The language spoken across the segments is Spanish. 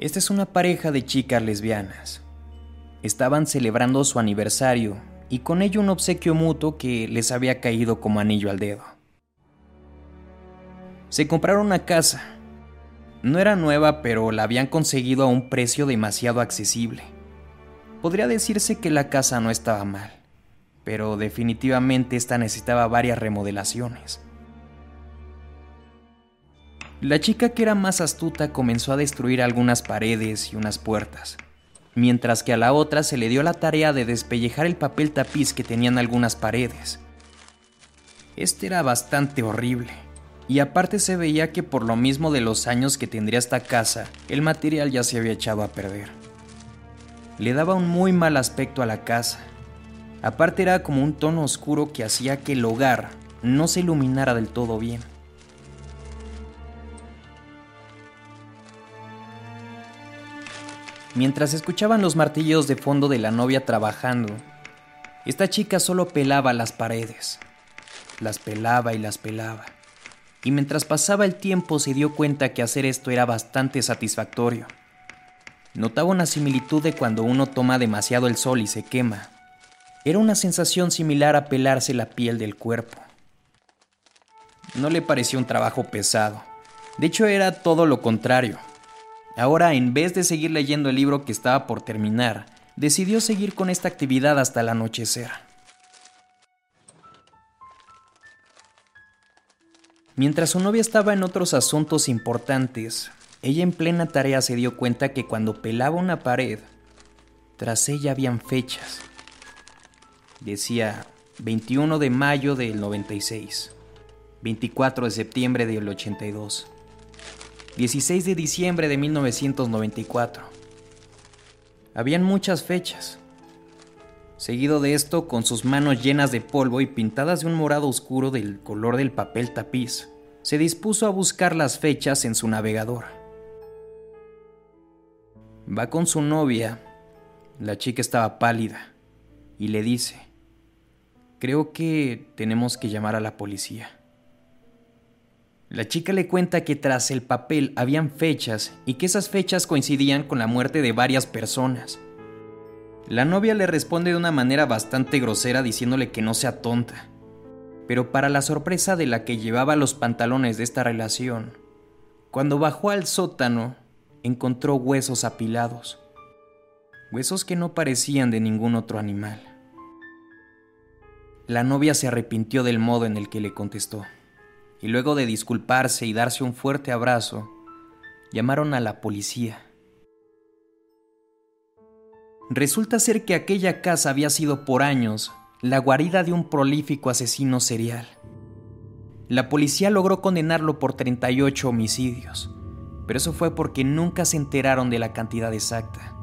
Esta es una pareja de chicas lesbianas. Estaban celebrando su aniversario y con ello un obsequio mutuo que les había caído como anillo al dedo. Se compraron una casa. No era nueva, pero la habían conseguido a un precio demasiado accesible. Podría decirse que la casa no estaba mal, pero definitivamente esta necesitaba varias remodelaciones. La chica que era más astuta comenzó a destruir algunas paredes y unas puertas, mientras que a la otra se le dio la tarea de despellejar el papel tapiz que tenían algunas paredes. Este era bastante horrible, y aparte se veía que por lo mismo de los años que tendría esta casa, el material ya se había echado a perder. Le daba un muy mal aspecto a la casa. Aparte era como un tono oscuro que hacía que el hogar no se iluminara del todo bien. Mientras escuchaban los martillos de fondo de la novia trabajando, esta chica solo pelaba las paredes. Las pelaba y las pelaba. Y mientras pasaba el tiempo se dio cuenta que hacer esto era bastante satisfactorio. Notaba una similitud de cuando uno toma demasiado el sol y se quema. Era una sensación similar a pelarse la piel del cuerpo. No le pareció un trabajo pesado. De hecho era todo lo contrario. Ahora, en vez de seguir leyendo el libro que estaba por terminar, decidió seguir con esta actividad hasta el anochecer. Mientras su novia estaba en otros asuntos importantes, ella en plena tarea se dio cuenta que cuando pelaba una pared, tras ella habían fechas. Decía 21 de mayo del 96, 24 de septiembre del 82, 16 de diciembre de 1994. Habían muchas fechas. Seguido de esto, con sus manos llenas de polvo y pintadas de un morado oscuro del color del papel tapiz, se dispuso a buscar las fechas en su navegador. Va con su novia, la chica estaba pálida, y le dice, creo que tenemos que llamar a la policía. La chica le cuenta que tras el papel habían fechas y que esas fechas coincidían con la muerte de varias personas. La novia le responde de una manera bastante grosera diciéndole que no sea tonta. Pero para la sorpresa de la que llevaba los pantalones de esta relación, cuando bajó al sótano, encontró huesos apilados. Huesos que no parecían de ningún otro animal. La novia se arrepintió del modo en el que le contestó y luego de disculparse y darse un fuerte abrazo, llamaron a la policía. Resulta ser que aquella casa había sido por años la guarida de un prolífico asesino serial. La policía logró condenarlo por 38 homicidios, pero eso fue porque nunca se enteraron de la cantidad exacta.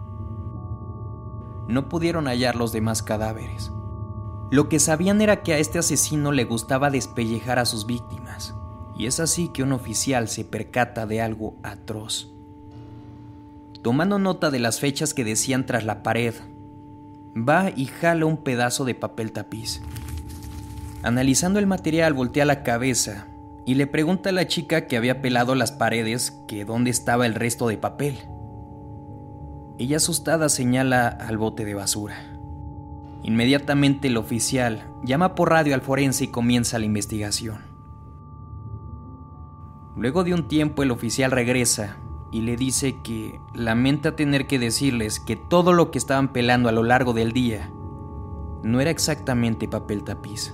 No pudieron hallar los demás cadáveres. Lo que sabían era que a este asesino le gustaba despellejar a sus víctimas, y es así que un oficial se percata de algo atroz. Tomando nota de las fechas que decían tras la pared, va y jala un pedazo de papel tapiz. Analizando el material, voltea la cabeza y le pregunta a la chica que había pelado las paredes que dónde estaba el resto de papel. Ella asustada señala al bote de basura. Inmediatamente el oficial llama por radio al forense y comienza la investigación. Luego de un tiempo el oficial regresa y le dice que lamenta tener que decirles que todo lo que estaban pelando a lo largo del día no era exactamente papel tapiz.